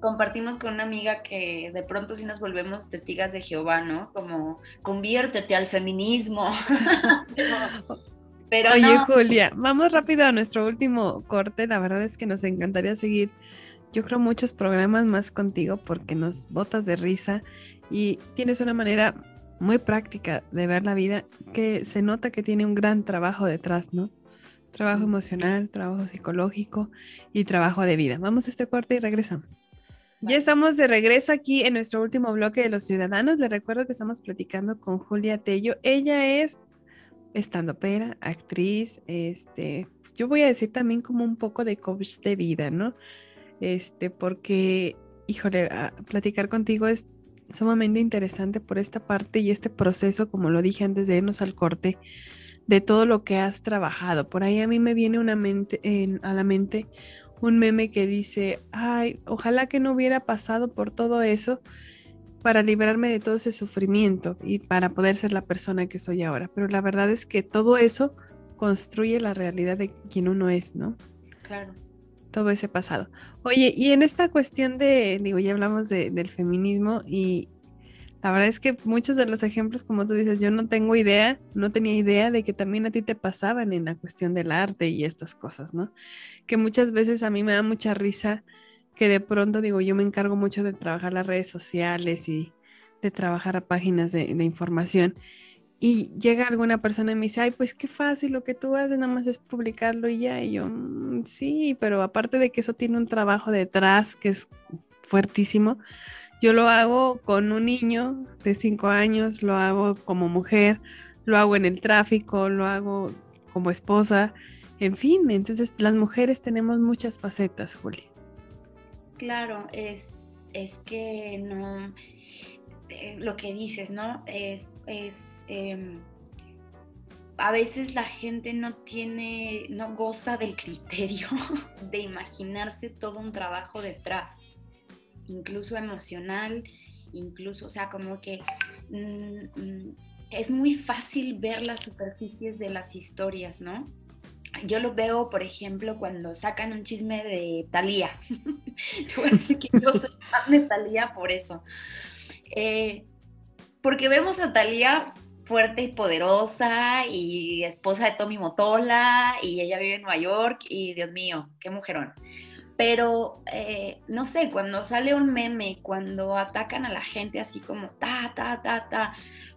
compartimos con una amiga que de pronto sí nos volvemos testigas de Jehová, ¿no? Como conviértete al feminismo. [laughs] Pero Oye, Julia, vamos rápido a nuestro último corte. La verdad es que nos encantaría seguir, yo creo, muchos programas más contigo porque nos botas de risa y tienes una manera muy práctica de ver la vida que se nota que tiene un gran trabajo detrás, ¿no? Trabajo emocional, trabajo psicológico y trabajo de vida. Vamos a este corte y regresamos. Ya estamos de regreso aquí en nuestro último bloque de los ciudadanos. Les recuerdo que estamos platicando con Julia Tello. Ella es estando pera, actriz, este, yo voy a decir también como un poco de coach de vida, ¿no? Este, porque, híjole, platicar contigo es sumamente interesante por esta parte y este proceso, como lo dije antes de irnos al corte, de todo lo que has trabajado. Por ahí a mí me viene una mente, a la mente un meme que dice, ay, ojalá que no hubiera pasado por todo eso para librarme de todo ese sufrimiento y para poder ser la persona que soy ahora. Pero la verdad es que todo eso construye la realidad de quien uno es, ¿no? Claro. Todo ese pasado. Oye, y en esta cuestión de, digo, ya hablamos del feminismo y, la verdad es que muchos de los ejemplos, como tú dices, yo no tengo idea, no tenía idea de que también a ti te pasaban en la cuestión del arte y estas cosas, ¿no? Que muchas veces a mí me da mucha risa que de pronto digo, yo me encargo mucho de trabajar las redes sociales y de trabajar a páginas de, información. Y llega alguna persona y me dice, ay, pues qué fácil, lo que tú haces nada más es publicarlo y ya. Y yo, mm, sí, pero aparte de que eso tiene un trabajo detrás que es fuertísimo, yo lo hago con un niño de cinco años, lo hago como mujer, lo hago en el tráfico, lo hago como esposa, en fin, entonces las mujeres tenemos muchas facetas, Julia. Claro, es, es que no, eh, lo que dices, ¿no? Es, es em, a veces la gente no tiene, no goza del criterio [laughs] de imaginarse todo un trabajo detrás incluso emocional, incluso, o sea, como que mm, mm, es muy fácil ver las superficies de las historias, ¿no? Yo lo veo, por ejemplo, cuando sacan un chisme de Talía. [laughs] yo yo soy fan de Talía por eso. Eh, porque vemos a Talía fuerte y poderosa y esposa de Tommy Motola y ella vive en Nueva York y Dios mío, qué mujerón pero eh, no sé, cuando sale un meme, cuando atacan a la gente así como ta, ta, ta, ta,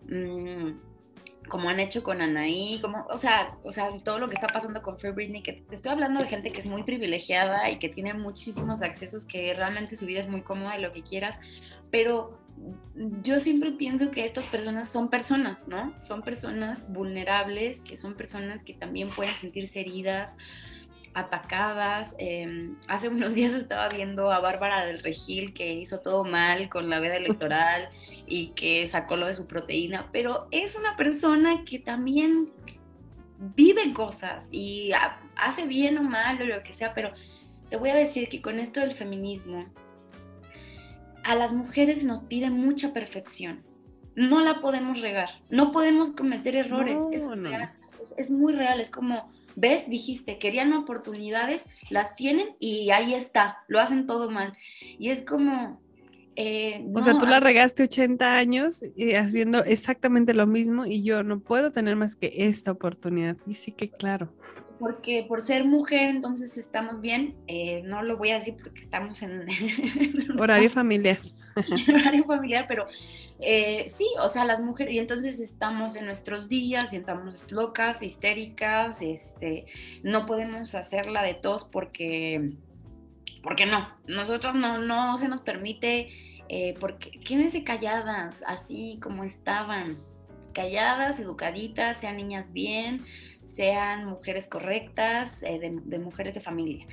mm, como han hecho con Anaí, como, o sea, o sea, todo lo que está pasando con Free Britney, que te estoy hablando de gente que es muy privilegiada y que tiene muchísimos accesos, que realmente su vida es muy cómoda y lo que quieras, pero yo siempre pienso que estas personas son personas, ¿no? Son personas vulnerables, que son personas que también pueden sentirse heridas, atacadas. Em, hace unos días estaba viendo a Bárbara del Regil que hizo todo mal con la veda electoral [laughs] y que sacó lo de su proteína, pero es una persona que también vive cosas y hace bien o mal o lo que sea, pero te voy a decir que con esto del feminismo, a las mujeres nos pide mucha perfección. No la podemos regar, no podemos cometer errores. es, es muy real, es como ¿Ves? Dijiste, querían oportunidades, las tienen y ahí está, lo hacen todo mal. Y es como... Eh, o sea, tú la regaste 80 años y haciendo exactamente lo mismo y yo no puedo tener más que esta oportunidad. Y sí que claro. Porque por ser mujer entonces estamos bien, eh, no lo voy a decir porque estamos en... [laughs] horario [laughs] familiar. horario familiar, pero eh, sí, o sea, las mujeres, y entonces estamos en nuestros días y estamos locas, histéricas, este, no podemos hacerla de tos porque, porque no, nosotros no, no se nos permite, eh, porque quédense calladas, así como estaban, calladas, educaditas, sean niñas bien, sean mujeres correctas, eh, de, mujeres de familia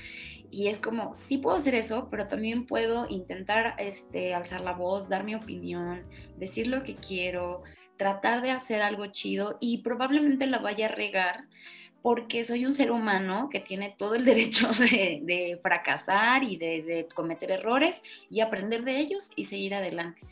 y es como, sí puedo hacer eso, pero también puedo intentar este, alzar la voz, dar mi opinión, decir lo que quiero, tratar de hacer algo chido y probablemente la vaya a regar porque soy un ser humano que tiene todo el [laughs] derecho de, fracasar y de, cometer errores y aprender de ellos y seguir adelante.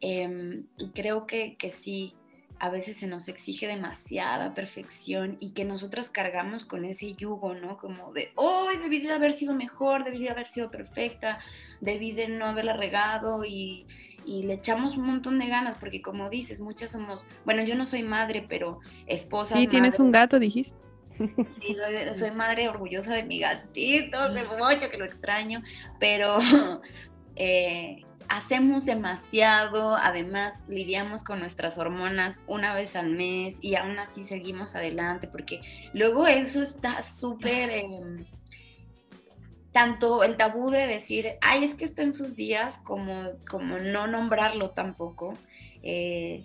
Em, creo que, que sí, a veces se nos exige demasiada perfección y que nosotras cargamos con ese yugo, ¿no? Como de, hoy debí de haber sido mejor, debí de haber sido perfecta, debí de no haberla regado y, y le echamos un montón de ganas porque como dices, muchas somos, bueno, yo no soy madre, pero esposa. Sí, tienes un gato, dijiste. Sí, soy, madre orgullosa de mi gatito, [laughs] mucho que lo extraño, pero [laughs] eh, hacemos demasiado, además lidiamos con nuestras hormonas una vez al mes y aún así seguimos adelante, porque luego eso está súper... Em, tanto el tabú de decir, ay, es que está en sus días, como, como no nombrarlo tampoco, eh,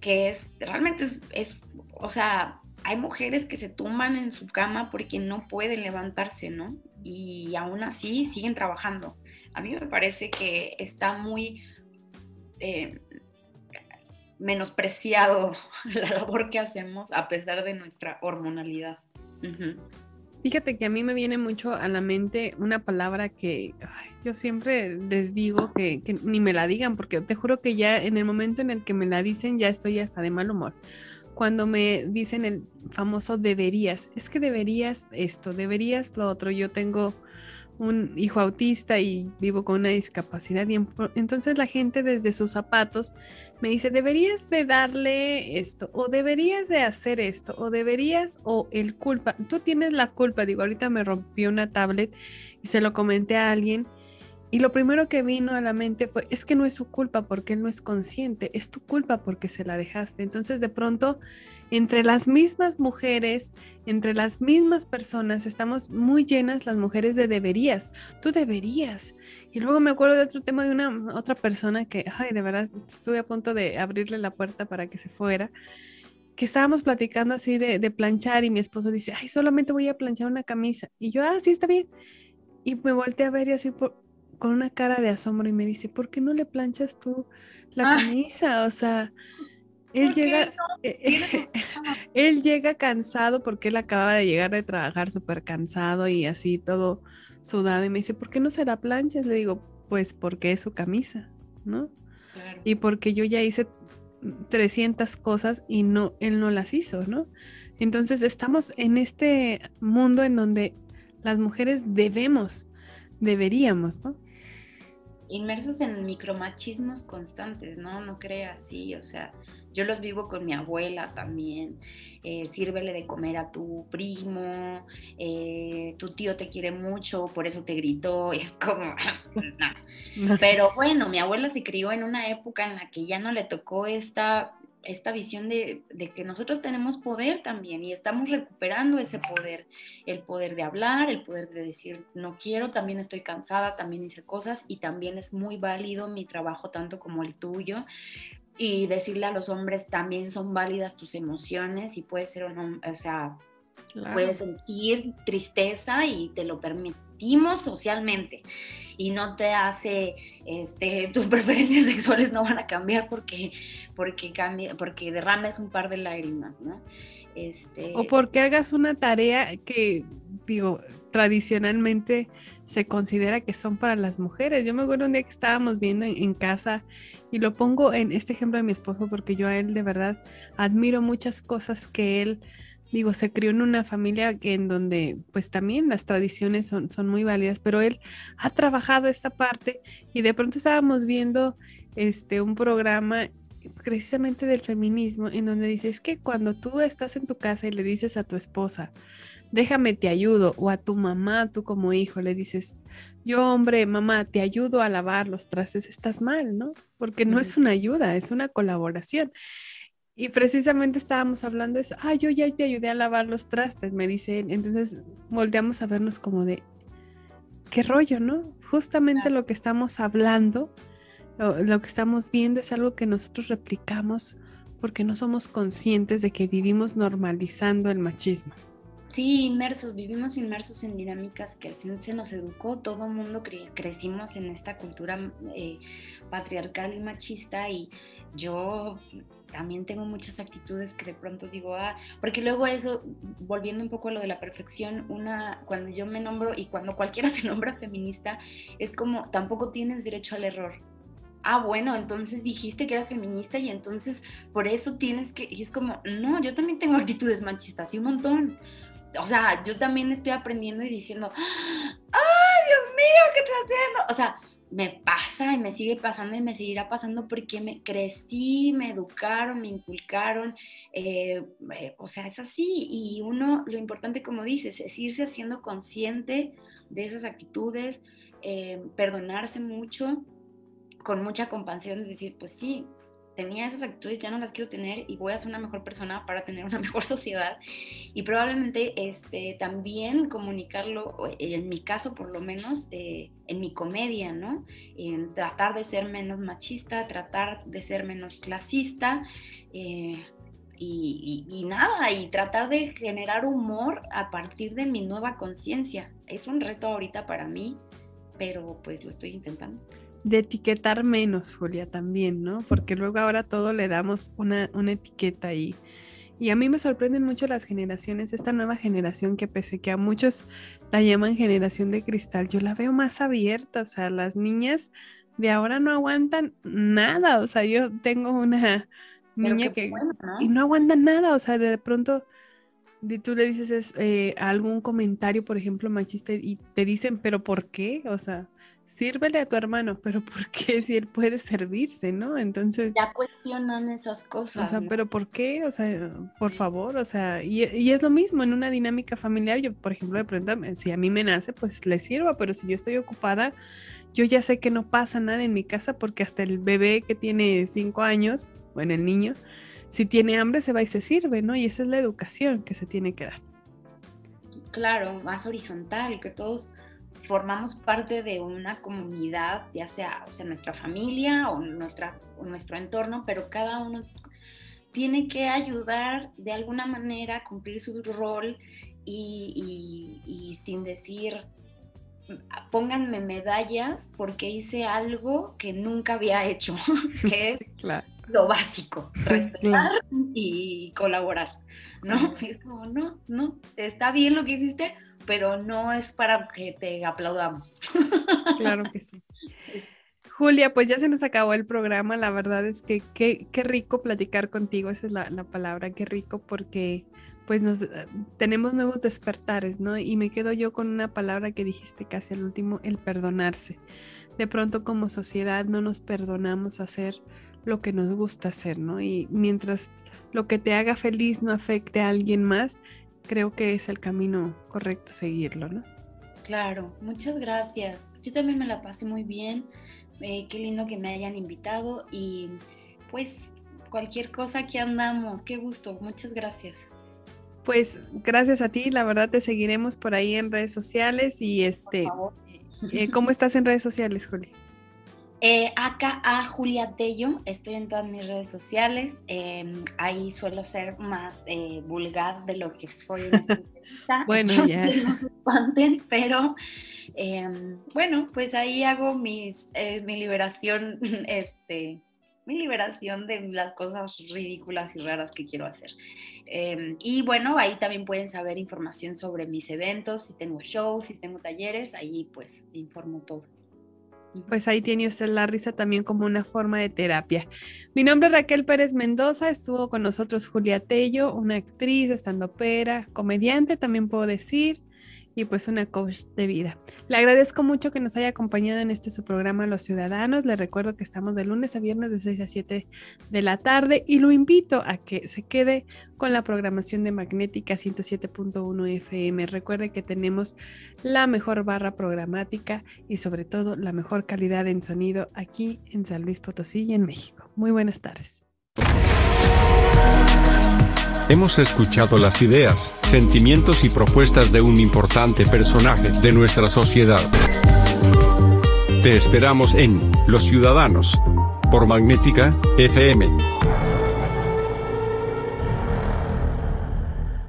que es, realmente es, o sea, hay mujeres que se tumban en su cama porque no pueden levantarse, ¿no? Y aún así siguen trabajando a mí me parece que está muy eh, menospreciado [laughs] la labor que hacemos a pesar de nuestra hormonalidad. Fíjate que a mí me viene mucho a la mente una palabra que yo siempre les digo que, que, ni me la digan, porque te juro que ya en el momento en el que me la dicen ya estoy hasta de mal humor. Cuando me dicen el famoso deberías, es que deberías esto, deberías lo otro. Yo tengo un hijo autista y vivo con una discapacidad. Y entonces la gente desde sus zapatos me dice, deberías de darle esto o deberías de hacer esto o deberías o el culpa, tú tienes la culpa, digo, ahorita me rompió una tablet y se lo comenté a alguien y lo primero que vino a la mente fue, es que no es su culpa porque él no es consciente, es tu culpa porque se la dejaste. Entonces de pronto, entre las mismas mujeres, entre las mismas personas, estamos muy llenas las mujeres de deberías, tú deberías. Y luego me acuerdo de otro tema de una otra persona que, ay, de verdad, estuve a punto de abrirle la puerta para que se fuera que estábamos platicando así de, de, planchar y mi esposo dice, ay, solamente voy a planchar una camisa. Y yo, ah, sí, está bien. Y me volteé a ver y así, por, con una cara de asombro y me dice, ¿por qué no le planchas tú la ah. camisa? O sea, él llega, eh, [laughs] él llega cansado porque él acaba de llegar de trabajar súper cansado y así todo sudado y me dice, ¿por qué no se la planchas? Le digo, pues porque es su camisa, ¿no? Y porque yo ya hice 300 cosas y no, él no las hizo, ¿no? Entonces estamos en este mundo en donde las mujeres debemos, deberíamos, ¿no? Inmersos en micromachismos constantes, ¿no? No creas, sí, o sea, yo los vivo con mi abuela también. Eh, sírvele de comer a tu primo, eh, tu tío te quiere mucho, por eso te gritó, [laughs] es como, [laughs] Pero bueno, mi abuela se crió en una época en la que ya no le tocó esta esta visión de, que nosotros tenemos poder también y estamos recuperando ese poder, el poder de hablar, el poder de decir no quiero, también estoy cansada, también hice cosas y también es muy válido mi trabajo tanto como el tuyo y decirle a los hombres también son válidas tus emociones y puede ser o o sea, puedes sentir tristeza y te lo socialmente y no te hace, este, [laughs] tus preferencias sexuales no van a cambiar porque, porque, cambia, porque derrames un par de lágrimas, ¿no? Este... O porque hagas una tarea que, digo, tradicionalmente se considera que son para las mujeres. Yo me acuerdo un día que estábamos viendo en, casa y lo pongo en este ejemplo de mi esposo porque yo a él de verdad admiro muchas cosas que él digo, se crió en una familia que en donde pues también las tradiciones son, son muy válidas, pero él ha trabajado esta parte y de pronto estábamos viendo este un programa precisamente del feminismo en donde dice es que cuando tú estás en tu casa y le dices a tu esposa, déjame te ayudo, o a tu mamá, tú como hijo le dices, yo hombre, mamá, te ayudo a lavar los trastes, estás mal, ¿no? Porque no es una ayuda, es una colaboración. Y precisamente estábamos hablando de eso. Ah, yo ya te ayudé a lavar los trastes, me dice él. Entonces volteamos a vernos como de, ¿qué rollo, no? Justamente lo que estamos hablando, lo, que estamos viendo es algo que nosotros replicamos porque no somos conscientes de que vivimos normalizando el machismo. Sí, inmersos, vivimos inmersos en dinámicas que así se nos educó, todo el mundo crecimos en esta cultura eh, patriarcal y machista y yo también tengo muchas actitudes que de pronto digo, ah, porque luego eso, volviendo un poco a lo de la perfección, una, cuando yo me nombro y cuando cualquiera [laughs] se nombra feminista, es como, tampoco tienes derecho al error. ah, bueno, entonces dijiste que eras feminista y entonces por eso tienes que, y es como, no, yo también tengo actitudes machistas y un montón. O sea, yo también estoy aprendiendo y diciendo, ¡ay, Dios mío, qué estás haciendo! O sea, me pasa y me sigue pasando y me seguirá pasando porque me crecí, me educaron, me inculcaron, eh, eh, o sea, es así. Y uno, lo importante, como dices, es irse haciendo consciente de esas actitudes, eh, perdonarse mucho, con mucha compasión, decir, pues sí, tenía esas actitudes, ya no las quiero tener y voy a ser una mejor persona para tener una [laughs] mejor sociedad. Y probablemente este, también comunicarlo, en mi caso por lo menos, eh, en mi comedia, ¿no? En tratar de ser menos machista, tratar de ser menos clasista. Eh, y, y, nada, y tratar de generar humor a partir de mi nueva conciencia. Es un reto ahorita para mí, pero pues lo estoy intentando de etiquetar menos, Julia, también, ¿no? Porque luego ahora todo le damos una, una etiqueta ahí. Y a mí me sorprenden mucho las generaciones, esta nueva generación que pese que a muchos la llaman generación de cristal, yo la veo más abierta, o sea, las niñas de ahora no aguantan nada, o sea, yo tengo una niña que... Y no aguantan nada, o sea, de pronto tú le dices eh, algún comentario, por ejemplo, machista y te dicen, pero ¿por qué? O sea, sírvele a tu hermano, pero ¿por qué si él puede servirse, no? Entonces... Ya cuestionan esas cosas. O sea, pero ¿por qué? O sea, por favor, o sea, y, es lo mismo en una dinámica familiar. Yo, por ejemplo, de pronto, si a mí me nace, pues le sirva, pero si yo estoy ocupada, yo ya sé que no pasa nada en mi casa porque hasta el bebé que tiene cinco años, bueno, el niño, si tiene hambre se va y se sirve, ¿no? Y esa es la educación que se tiene que dar. Claro, más horizontal, que todos formamos parte de una comunidad, ya sea, o sea nuestra familia o, nuestra, nuestro entorno, pero cada uno tiene que ayudar de alguna manera a cumplir su rol y, sin decir, pónganme medallas porque hice algo que nunca había hecho, [laughs] que es lo básico, respetar y colaborar, ¿no? Es como, no, no, está bien lo que hiciste, pero no es para que te aplaudamos. [laughs] Claro que sí. Julia, pues ya se nos acabó el programa. La verdad es que qué, rico platicar contigo, esa es la, palabra, qué rico, porque pues nos eh, tenemos nuevos despertares, ¿no? Y me quedo yo con una palabra que dijiste casi al último, el perdonarse. De pronto como sociedad no nos perdonamos hacer lo que nos gusta hacer, ¿no? Y mientras lo que te haga feliz no afecte a alguien más, creo que es el camino correcto seguirlo, ¿no? Claro, muchas gracias. Yo también me la pasé muy bien. Eh, qué lindo que me hayan invitado y pues cualquier cosa que andamos, qué gusto, muchas gracias. Pues gracias a ti, la verdad te seguiremos por ahí en redes sociales y este, eh, ¿cómo estás en redes sociales, Juli? Eh, acá a Julia Tello, estoy en todas mis redes sociales. Em, ahí suelo ser más eh, vulgar de lo que soy en esta [laughs] entrevista. bueno, [laughs] ya. No se espanten, pero em, bueno, pues ahí hago mis, eh, mi liberación, [laughs] este, mi liberación de las cosas ridículas y raras que quiero hacer. Em, y bueno, ahí también pueden saber información sobre mis eventos, si tengo shows, si tengo talleres, ahí pues informo todo pues ahí tiene usted la risa también como una forma de terapia. Mi nombre es Raquel Pérez Mendoza, estuvo con nosotros Julia Tello, una actriz, estando pera, comediante también puedo decir, y pues una coach de vida. Le agradezco mucho que nos haya acompañado en este su programa Los Ciudadanos. Le recuerdo que estamos de lunes a viernes de 6 a 7 de la tarde y lo invito a que se quede con la programación de Magnética 107.1 FM. Recuerde que tenemos la mejor barra programática y sobre todo la mejor calidad en sonido aquí en San Luis Potosí y en México. Muy buenas tardes. Hemos escuchado las ideas, sentimientos y propuestas de un importante personaje de nuestra sociedad. Te esperamos en Los Ciudadanos, por Magnética FM